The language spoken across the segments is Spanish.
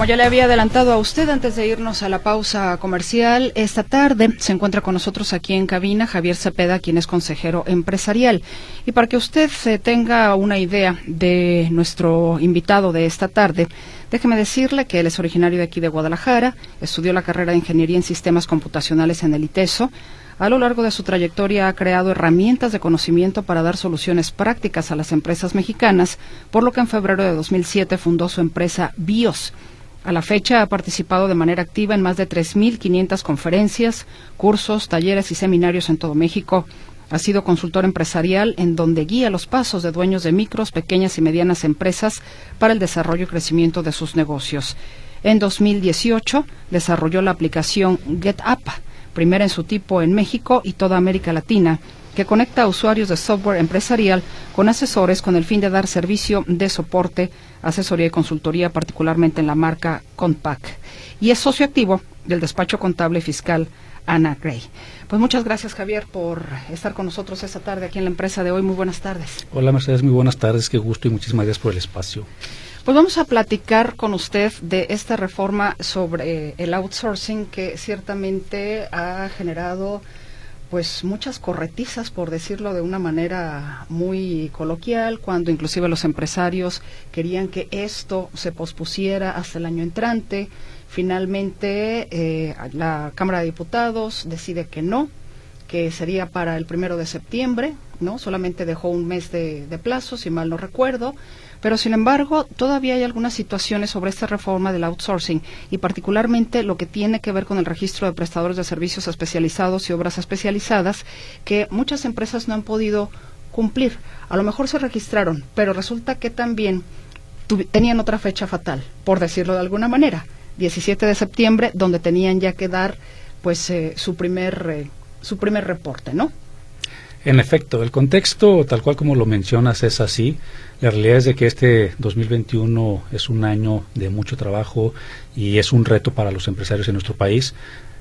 Como ya le había adelantado a usted antes de irnos a la pausa comercial, esta tarde se encuentra con nosotros aquí en cabina Javier Cepeda, quien es consejero empresarial. Y para que usted se tenga una idea de nuestro invitado de esta tarde, déjeme decirle que él es originario de aquí de Guadalajara, estudió la carrera de Ingeniería en Sistemas Computacionales en el ITESO, a lo largo de su trayectoria ha creado herramientas de conocimiento para dar soluciones prácticas a las empresas mexicanas, por lo que en febrero de 2007 fundó su empresa BIOS a la fecha ha participado de manera activa en más de 3.500 conferencias, cursos, talleres y seminarios en todo México. Ha sido consultor empresarial en donde guía los pasos de dueños de micros, pequeñas y medianas empresas para el desarrollo y crecimiento de sus negocios. En 2018 desarrolló la aplicación GetUp, primera en su tipo en México y toda América Latina, que conecta a usuarios de software empresarial con asesores con el fin de dar servicio de soporte, asesoría y consultoría, particularmente en la marca Compact. Y es socio activo del despacho contable fiscal Ana Gray. Pues muchas gracias, Javier, por estar con nosotros esta tarde aquí en la empresa de hoy. Muy buenas tardes. Hola, Mercedes, muy buenas tardes. Qué gusto y muchísimas gracias por el espacio. Pues vamos a platicar con usted de esta reforma sobre el outsourcing que ciertamente ha generado pues muchas corretizas, por decirlo de una manera muy coloquial, cuando inclusive los empresarios querían que esto se pospusiera hasta el año entrante. Finalmente, eh, la Cámara de Diputados decide que no, que sería para el primero de septiembre, ¿no? Solamente dejó un mes de, de plazo, si mal no recuerdo. Pero, sin embargo, todavía hay algunas situaciones sobre esta reforma del outsourcing y particularmente lo que tiene que ver con el registro de prestadores de servicios especializados y obras especializadas que muchas empresas no han podido cumplir. A lo mejor se registraron, pero resulta que también tenían otra fecha fatal, por decirlo de alguna manera, 17 de septiembre, donde tenían ya que dar pues eh, su primer eh, su primer reporte, ¿no? En efecto, el contexto, tal cual como lo mencionas, es así. La realidad es de que este 2021 es un año de mucho trabajo y es un reto para los empresarios en nuestro país.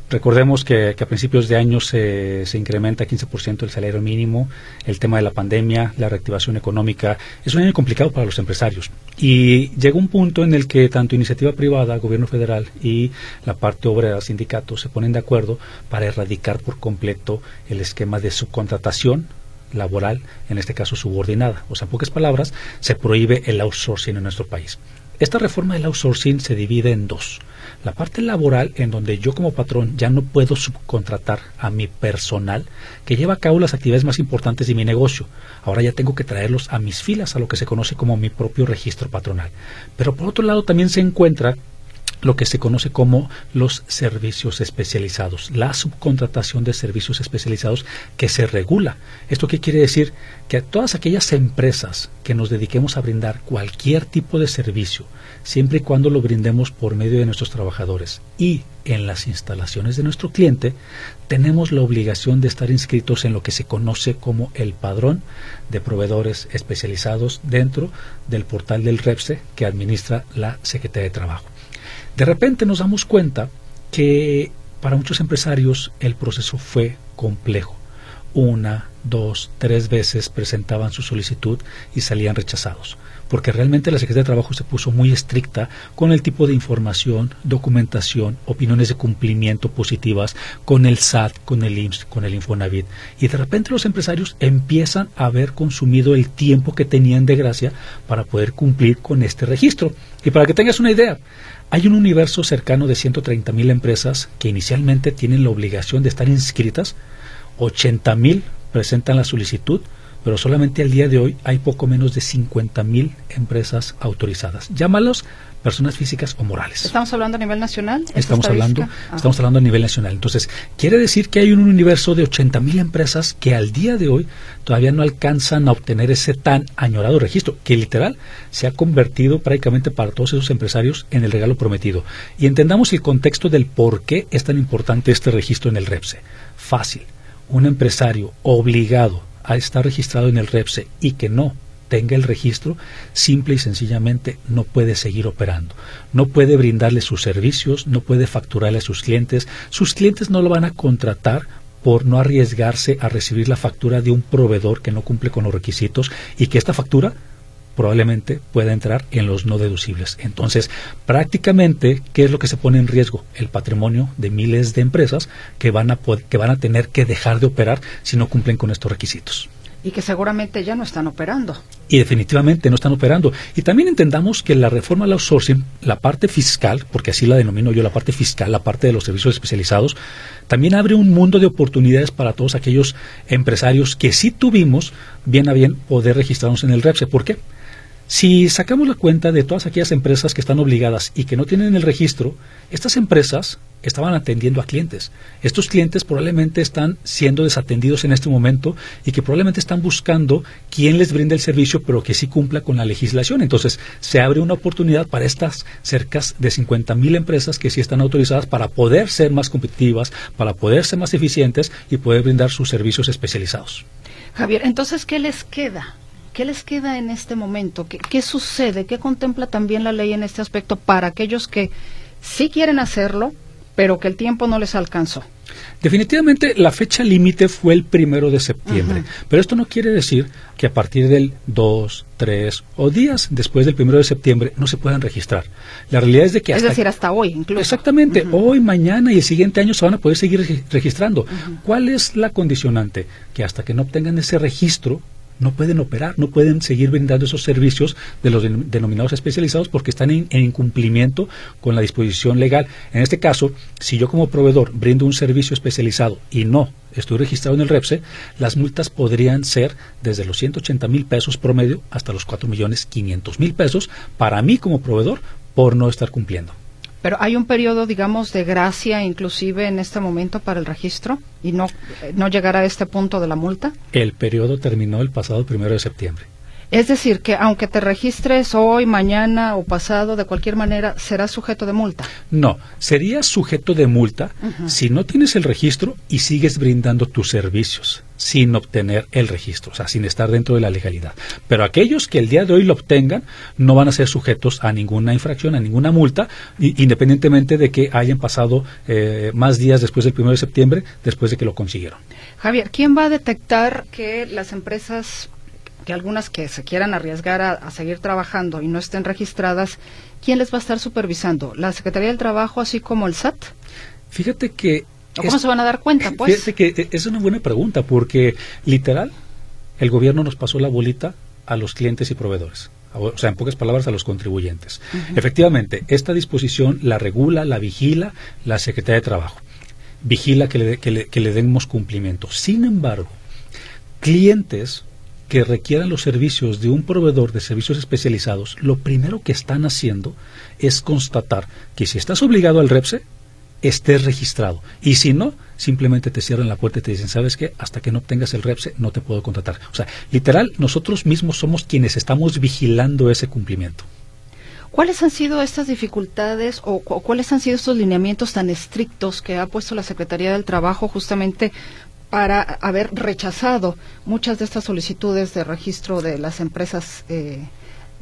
Recordemos que, a principios de año se, se incrementa 15% el salario mínimo, el tema de la pandemia, la reactivación económica. Es un año complicado para los empresarios. Y llega un punto en el que tanto iniciativa privada, gobierno federal y la parte obrera, sindicatos, se ponen de acuerdo para erradicar por completo el esquema de subcontratación laboral, en este caso subordinada. O sea, en pocas palabras, se prohíbe el outsourcing en nuestro país. Esta reforma del outsourcing se divide en dos. La parte laboral, en donde yo como patrón ya no puedo subcontratar a mi personal que lleva a cabo las actividades más importantes de mi negocio. Ahora ya tengo que traerlos a mis filas, a lo que se conoce como mi propio registro patronal. Pero por otro lado también se encuentra lo que se conoce como los servicios especializados, la subcontratación de servicios especializados que se regula. ¿Esto qué quiere decir? Que todas aquellas empresas que nos dediquemos a brindar cualquier tipo de servicio, siempre y cuando lo brindemos por medio de nuestros trabajadores y en las instalaciones de nuestro cliente, tenemos la obligación de estar inscritos en lo que se conoce como el padrón de proveedores especializados dentro del portal del REPSE que administra la Secretaría de Trabajo. De repente nos damos cuenta que para muchos empresarios el proceso fue complejo. Una, dos, tres veces presentaban su solicitud y salían rechazados, porque realmente la Secretaría de Trabajo se puso muy estricta con el tipo de información, documentación, opiniones de cumplimiento positivas con el SAT, con el IMSS, con el Infonavit. Y de repente los empresarios empiezan a haber consumido el tiempo que tenían de gracia para poder cumplir con este registro. Y para que tengas una idea, Hay un universo cercano de 130 mil empresas que inicialmente tienen la obligación de estar inscritas, 80 mil presentan la solicitud, pero solamente al día de hoy hay poco menos de 50 mil empresas autorizadas. Llámalos personas físicas o morales. ¿Estamos hablando a nivel nacional? Estamos hablando, estamos hablando a nivel nacional. Entonces, quiere decir que hay un universo de 80 mil empresas que al día de hoy todavía no alcanzan a obtener ese tan añorado registro, que literal se ha convertido prácticamente para todos esos empresarios en el regalo prometido. Y entendamos el contexto del por qué es tan importante este registro en el REPSE. Fácil. Un empresario obligado a estar registrado en el REPSE y que no tenga el registro, simple y sencillamente no puede seguir operando. No puede brindarle sus servicios, no puede facturarle a sus clientes. Sus clientes no lo van a contratar por no arriesgarse a recibir la factura de un proveedor que no cumple con los requisitos y que esta factura probablemente pueda entrar en los no deducibles. Entonces, prácticamente, ¿qué es lo que se pone en riesgo? El patrimonio de miles de empresas que van a, que van a tener que dejar de operar si no cumplen con estos requisitos y que seguramente ya no están operando. Y definitivamente no están operando. Y también entendamos que la reforma al outsourcing, la parte fiscal, porque así la denomino yo, la parte fiscal, la parte de los servicios especializados, también abre un mundo de oportunidades para todos aquellos empresarios que sí tuvimos bien a bien poder registrarnos en el REPSE. ¿Por qué? Si sacamos la cuenta de todas aquellas empresas que están obligadas y que no tienen el registro, estas empresas estaban atendiendo a clientes. Estos clientes probablemente están siendo desatendidos en este momento y que probablemente están buscando quién les brinde el servicio, pero que sí cumpla con la legislación. Entonces, se abre una oportunidad para estas cerca de 50 mil empresas que sí están autorizadas para poder ser más competitivas, para poder ser más eficientes y poder brindar sus servicios especializados. Javier, entonces, ¿qué les queda? ¿Qué les queda en este momento? ¿Qué, sucede? ¿Qué contempla también la ley en este aspecto para aquellos que sí quieren hacerlo, pero que el tiempo no les alcanzó? Definitivamente la fecha límite fue el primero de septiembre, pero esto no quiere decir que a partir del 2, 3 o días después del primero de septiembre no se puedan registrar. La realidad es de que hasta... Es decir, hasta hoy incluso. Exactamente, hoy, mañana y el siguiente año se van a poder seguir registrando. ¿Cuál es la condicionante? Que hasta que no obtengan ese registro no pueden operar, no pueden seguir brindando esos servicios de los denominados especializados porque están en, incumplimiento con la disposición legal. En este caso, si yo como proveedor brindo un servicio especializado y no estoy registrado en el REPSE, las multas podrían ser desde los 180 mil pesos promedio hasta los 4 millones 500 mil pesos para mí como proveedor por no estar cumpliendo. Pero hay un periodo, digamos, de gracia inclusive en este momento para el registro y no, no llegar a este punto de la multa. El periodo terminó el pasado primero de septiembre. Es decir, que aunque te registres hoy, mañana o pasado, de cualquier manera, serás sujeto de multa. No, serías sujeto de multa si no tienes el registro y sigues brindando tus servicios sin obtener el registro, o sea, sin estar dentro de la legalidad. Pero aquellos que el día de hoy lo obtengan no van a ser sujetos a ninguna infracción, a ninguna multa, independientemente de que hayan pasado eh, más días después del 1 de septiembre, después de que lo consiguieron. Javier, ¿quién va a detectar que las empresas que algunas que se quieran arriesgar a, seguir trabajando y no estén registradas, ¿quién les va a estar supervisando? ¿La Secretaría del Trabajo así como el SAT? Fíjate que... ¿Cómo se van a dar cuenta, pues? Fíjate que es una buena pregunta porque, literal, el gobierno nos pasó la bolita a los clientes y proveedores. O sea, en pocas palabras, a los contribuyentes. Efectivamente, esta disposición la regula, la vigila la Secretaría de Trabajo. Vigila que le, que le, que le demos cumplimiento. Sin embargo, clientes que requieran los servicios de un proveedor de servicios especializados, lo primero que están haciendo es constatar que si estás obligado al REPSE, estés registrado. Y si no, simplemente te cierran la puerta y te dicen, ¿sabes qué? Hasta que no obtengas el REPSE no te puedo contratar. O sea, literal, nosotros mismos somos quienes estamos vigilando ese cumplimiento. ¿Cuáles han sido estas dificultades o, cuáles han sido estos lineamientos tan estrictos que ha puesto la Secretaría del Trabajo justamente para haber rechazado muchas de estas solicitudes de registro de las empresas eh,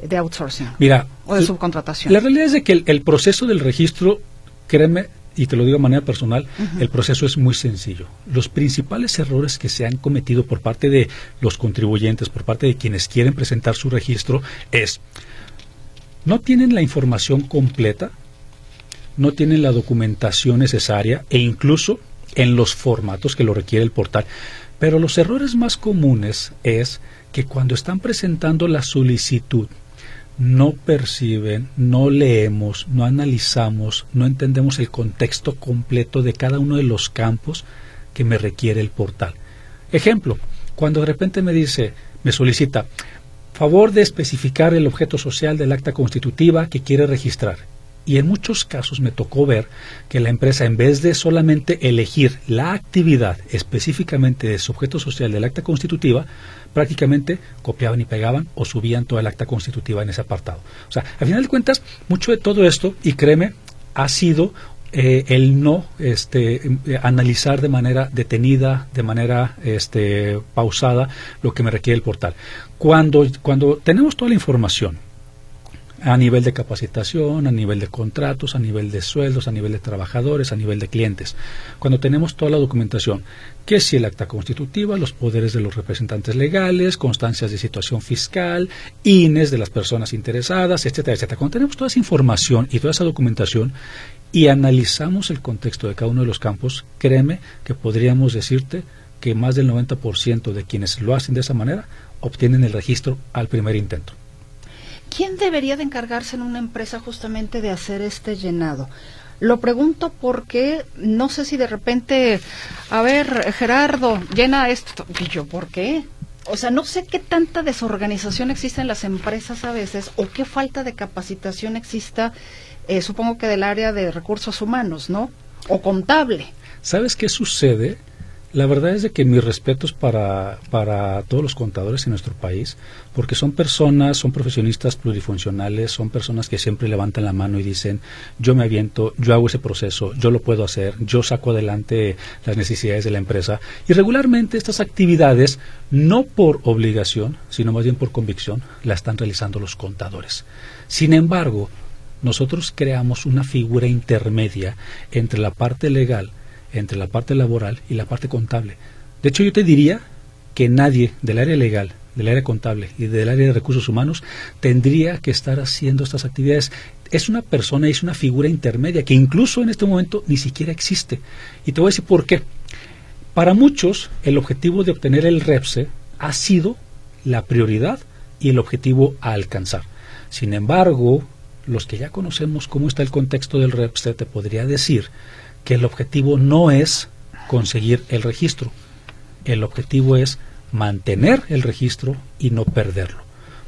de outsourcing Mira, o de subcontratación. La realidad es de que el, proceso del registro, créeme, y te lo digo de manera personal, el proceso es muy sencillo. Los principales errores que se han cometido por parte de los contribuyentes, por parte de quienes quieren presentar su registro, es no tienen la información completa, no tienen la documentación necesaria e incluso en los formatos que lo requiere el portal. Pero los errores más comunes es que cuando están presentando la solicitud no perciben, no leemos, no analizamos, no entendemos el contexto completo de cada uno de los campos que me requiere el portal. Ejemplo, cuando de repente me dice, me solicita, favor de especificar el objeto social del acta constitutiva que quiere registrar. Y en muchos casos me tocó ver que la empresa, en vez de solamente elegir la actividad específicamente de su objeto social del acta constitutiva, prácticamente copiaban y pegaban o subían toda el acta constitutiva en ese apartado. O sea, al final de cuentas, mucho de todo esto, y créeme, ha sido eh, el no este, analizar de manera detenida, de manera este, pausada, lo que me requiere el portal. Cuando, cuando tenemos toda la información, a nivel de capacitación, a nivel de contratos, a nivel de sueldos, a nivel de trabajadores, a nivel de clientes. Cuando tenemos toda la documentación, que si el acta constitutiva, los poderes de los representantes legales, constancias de situación fiscal, INES de las personas interesadas, etcétera, etcétera. Cuando tenemos toda esa información y toda esa documentación y analizamos el contexto de cada uno de los campos, créeme que podríamos decirte que más del 90% de quienes lo hacen de esa manera obtienen el registro al primer intento. ¿Quién debería de encargarse en una empresa justamente de hacer este llenado? Lo pregunto porque no sé si de repente, a ver, Gerardo, llena esto. Y yo, ¿por qué? O sea, no sé qué tanta desorganización existe en las empresas a veces o qué falta de capacitación exista, eh, supongo que del área de recursos humanos, ¿no? O contable. ¿Sabes qué sucede? La verdad es de que mis respetos para, para todos los contadores en nuestro país, porque son personas, son profesionistas plurifuncionales, son personas que siempre levantan la mano y dicen, yo me aviento, yo hago ese proceso, yo lo puedo hacer, yo saco adelante las necesidades de la empresa. Y regularmente estas actividades, no por obligación, sino más bien por convicción, la están realizando los contadores. Sin embargo, nosotros creamos una figura intermedia entre la parte legal, entre la parte laboral y la parte contable. De hecho, yo te diría que nadie del área legal, del área contable y del área de recursos humanos tendría que estar haciendo estas actividades. Es una persona, es una figura intermedia que incluso en este momento ni siquiera existe. Y te voy a decir por qué. Para muchos, el objetivo de obtener el REPSE ha sido la prioridad y el objetivo a alcanzar. Sin embargo, los que ya conocemos cómo está el contexto del REPSE, te podría decir que el objetivo no es conseguir el registro, el objetivo es mantener el registro y no perderlo.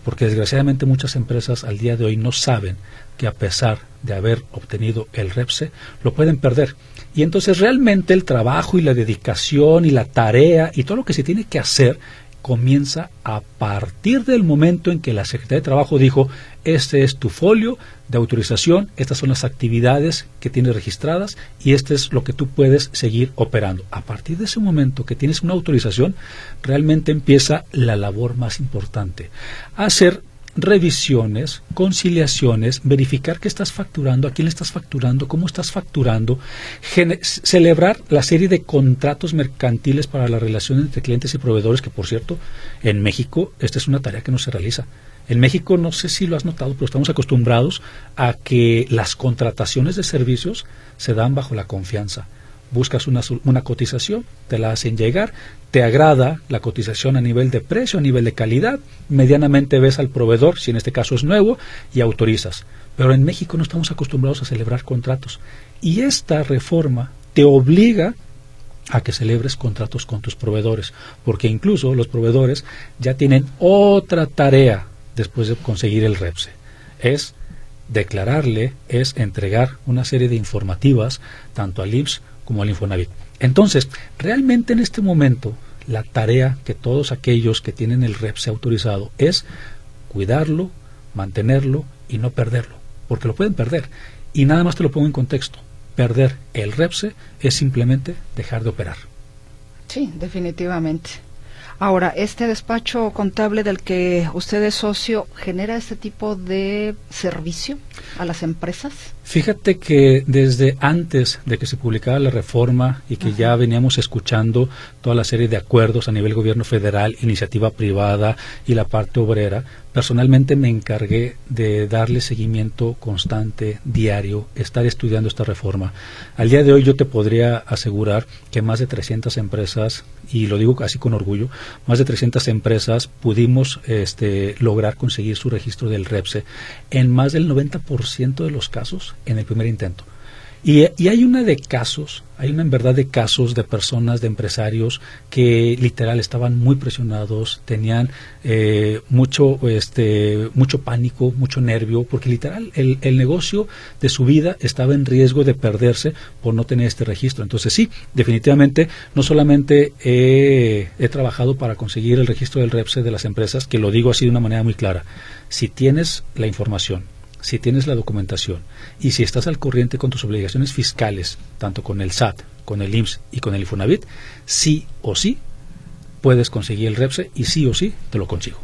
Porque desgraciadamente muchas empresas al día de hoy no saben que a pesar de haber obtenido el REPSE, lo pueden perder. Y entonces realmente el trabajo y la dedicación y la tarea y todo lo que se tiene que hacer comienza a partir del momento en que la Secretaría de Trabajo dijo, este es tu folio de autorización, estas son las actividades que tienes registradas y este es lo que tú puedes seguir operando. A partir de ese momento que tienes una autorización, realmente empieza la labor más importante, hacer revisiones, conciliaciones, verificar qué estás facturando, a quién le estás facturando, cómo estás facturando, celebrar la serie de contratos mercantiles para la relación entre clientes y proveedores, que por cierto, en México esta es una tarea que no se realiza. En México, no sé si lo has notado, pero estamos acostumbrados a que las contrataciones de servicios se dan bajo la confianza buscas una, una, cotización, te la hacen llegar, te agrada la cotización a nivel de precio, a nivel de calidad, medianamente ves al proveedor, si en este caso es nuevo, y autorizas. Pero en México no estamos acostumbrados a celebrar contratos. Y esta reforma te obliga a que celebres contratos con tus proveedores, porque incluso los proveedores ya tienen otra tarea después de conseguir el REPSE. Es declararle, es entregar una serie de informativas tanto al IPS como al Infonavit. Entonces, realmente en este momento, la tarea que todos aquellos que tienen el REPSE autorizado es cuidarlo, mantenerlo y no perderlo, porque lo pueden perder. Y nada más te lo pongo en contexto. Perder el REPSE es simplemente dejar de operar. Sí, definitivamente. Ahora, ¿este despacho contable del que usted es socio genera este tipo de servicio a las empresas? Fíjate que desde antes de que se publicara la reforma y que ya veníamos escuchando toda la serie de acuerdos a nivel gobierno federal, iniciativa privada y la parte obrera, personalmente me encargué de darle seguimiento constante, diario, estar estudiando esta reforma. Al día de hoy yo te podría asegurar que más de 300 empresas, y lo digo casi con orgullo, más de 300 empresas pudimos este, lograr conseguir su registro del REPSE en más del 90% de los casos en el primer intento. Y, hay una de casos, hay una en verdad de casos de personas, de empresarios que literal estaban muy presionados, tenían eh, mucho, este, mucho pánico, mucho nervio, porque literal el, el, negocio de su vida estaba en riesgo de perderse por no tener este registro. Entonces sí, definitivamente no solamente he, he trabajado para conseguir el registro del REPSE de las empresas, que lo digo así de una manera muy clara, si tienes la información, si tienes la documentación y si estás al corriente con tus obligaciones fiscales, tanto con el SAT, con el IMSS y con el Infonavit, sí o sí puedes conseguir el REPSE y sí o sí te lo consigo.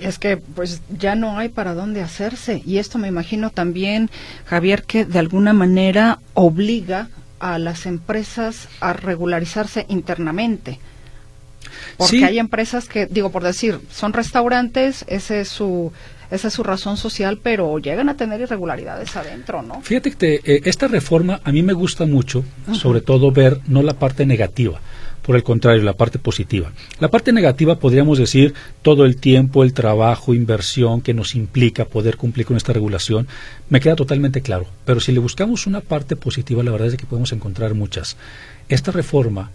Es que pues ya no hay para dónde hacerse y esto me imagino también, Javier, que de alguna manera obliga a las empresas a regularizarse internamente. Porque hay empresas que, digo por decir, son restaurantes, ese es su esa es su razón social, pero llegan a tener irregularidades adentro, ¿no? Fíjate que eh, esta reforma a mí me gusta mucho, sobre todo ver no la parte negativa, por el contrario, la parte positiva. La parte negativa podríamos decir todo el tiempo, el trabajo, inversión que nos implica poder cumplir con esta regulación, me queda totalmente claro. Pero si le buscamos una parte positiva, la verdad es que podemos encontrar muchas. Esta reforma,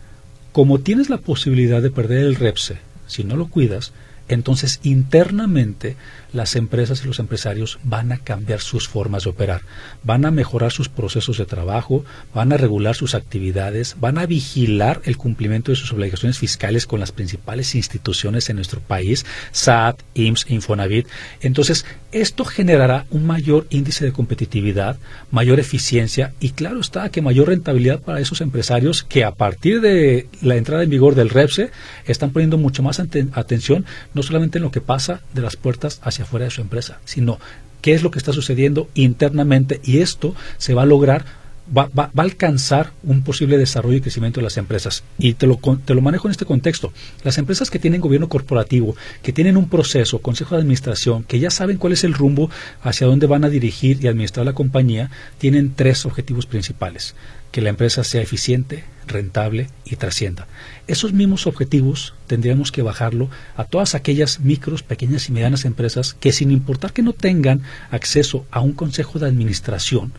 como tienes la posibilidad de perder el REPSE, si no lo cuidas, entonces internamente las empresas y los empresarios van a cambiar sus formas de operar, van a mejorar sus procesos de trabajo, van a regular sus actividades, van a vigilar el cumplimiento de sus obligaciones fiscales con las principales instituciones en nuestro país, SAT, IMSS, Infonavit. Entonces, esto generará un mayor índice de competitividad, mayor eficiencia y claro está que mayor rentabilidad para esos empresarios que a partir de la entrada en vigor del REPSE están poniendo mucho más atención solamente en lo que pasa de las puertas hacia afuera de su empresa, sino qué es lo que está sucediendo internamente y esto se va a lograr Va, va, a alcanzar un posible desarrollo y crecimiento de las empresas. Y te lo, te lo manejo en este contexto. Las empresas que tienen gobierno corporativo, que tienen un proceso, consejo de administración, que ya saben cuál es el rumbo hacia dónde van a dirigir y administrar la compañía, tienen tres objetivos principales que la empresa sea eficiente, rentable y trascienda. Esos mismos objetivos tendríamos que bajarlo a todas aquellas micros, pequeñas y medianas empresas que sin importar que no tengan acceso a un consejo de administración,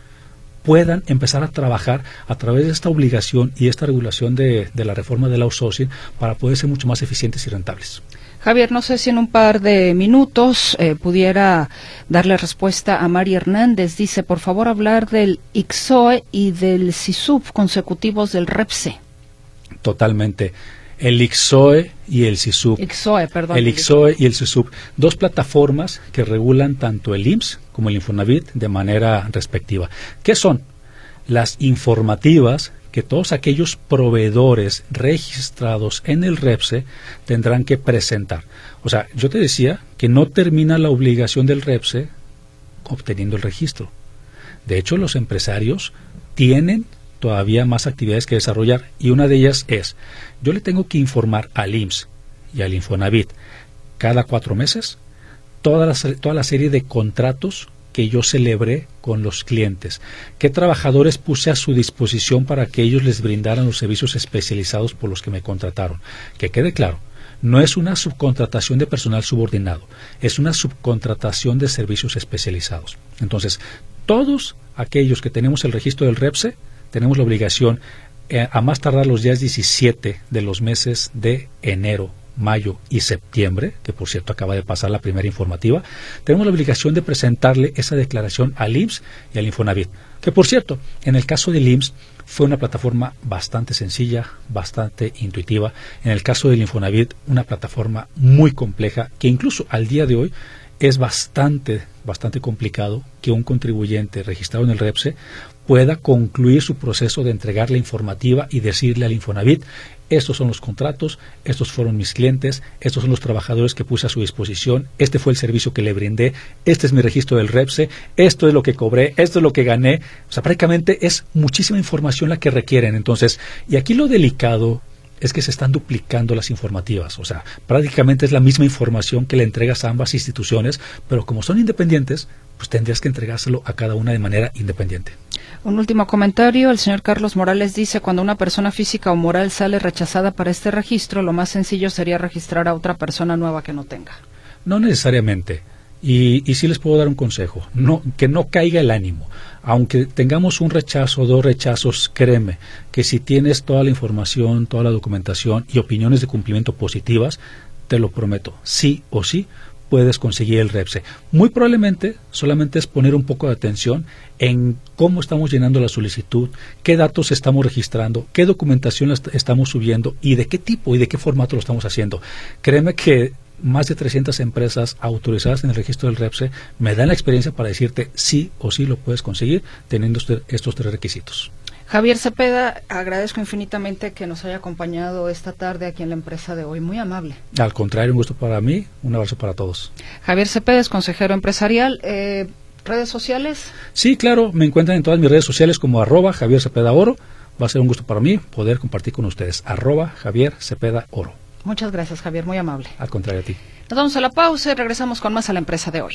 puedan empezar a trabajar a través de esta obligación y esta regulación de, de la reforma del outsourcing para poder ser mucho más eficientes y rentables. Javier, no sé si en un par de minutos eh, pudiera darle respuesta a Mari Hernández. Dice, por favor, hablar del IXOE y del SISUP consecutivos del REPSE. Totalmente. El IXOE y el SISUP. IXOE, perdón. El IXOE y el SISUP. Dos plataformas que regulan tanto el IMSS como el Infonavit de manera respectiva. ¿Qué son? Las informativas que todos aquellos proveedores registrados en el REPSE tendrán que presentar. O sea, yo te decía que no termina la obligación del REPSE obteniendo el registro. De hecho, los empresarios tienen todavía más actividades que desarrollar y una de ellas es, yo le tengo que informar al IMSS y al Infonavit cada cuatro meses toda la, toda la serie de contratos que yo celebré con los clientes? ¿Qué trabajadores puse a su disposición para que ellos les brindaran los servicios especializados por los que me contrataron? Que quede claro, no es una subcontratación de personal subordinado, es una subcontratación de servicios especializados. Entonces, todos aquellos que tenemos el registro del REPSE, tenemos la obligación eh, a más tardar los días 17 de los meses de enero mayo y septiembre, que por cierto acaba de pasar la primera informativa, tenemos la obligación de presentarle esa declaración al IMSS y al Infonavit. Que por cierto, en el caso del IMSS fue una plataforma bastante sencilla, bastante intuitiva. En el caso del Infonavit, una plataforma muy compleja que incluso al día de hoy es bastante, bastante complicado que un contribuyente registrado en el REPSE pueda concluir su proceso de entregar la informativa y decirle al Infonavit, estos son los contratos, estos fueron mis clientes, estos son los trabajadores que puse a su disposición, este fue el servicio que le brindé, este es mi registro del REPSE, esto es lo que cobré, esto es lo que gané. O sea, prácticamente es muchísima información la que requieren. Entonces, y aquí lo delicado es que se están duplicando las informativas. O sea, prácticamente es la misma información que le entregas a ambas instituciones, pero como son independientes, pues tendrías que entregárselo a cada una de manera independiente. Un último comentario. El señor Carlos Morales dice, cuando una persona física o moral sale rechazada para este registro, lo más sencillo sería registrar a otra persona nueva que no tenga. No necesariamente. Y, y sí les puedo dar un consejo. No, que no caiga el ánimo aunque tengamos un rechazo o dos rechazos, créeme que si tienes toda la información, toda la documentación y opiniones de cumplimiento positivas, te lo prometo, sí o sí puedes conseguir el REPSE. Muy probablemente solamente es poner un poco de atención en cómo estamos llenando la solicitud, qué datos estamos registrando, qué documentación estamos subiendo y de qué tipo y de qué formato lo estamos haciendo. Créeme que más de 300 empresas autorizadas en el registro del REPSE me dan la experiencia para decirte sí o sí lo puedes conseguir teniendo estos tres requisitos. Javier Cepeda, agradezco infinitamente que nos haya acompañado esta tarde aquí en la empresa de hoy. Muy amable. Al contrario, un gusto para mí. Un abrazo para todos. Javier Cepeda es consejero empresarial. Eh, ¿Redes sociales? Sí, claro. Me encuentran en todas mis redes sociales como arroba Javier Cepeda Oro. Va a ser un gusto para mí poder compartir con ustedes. Arroba Javier Cepeda Oro. Muchas gracias, Javier, muy amable. Al contrario a ti. Nos vamos a la pausa y regresamos con más a la empresa de hoy.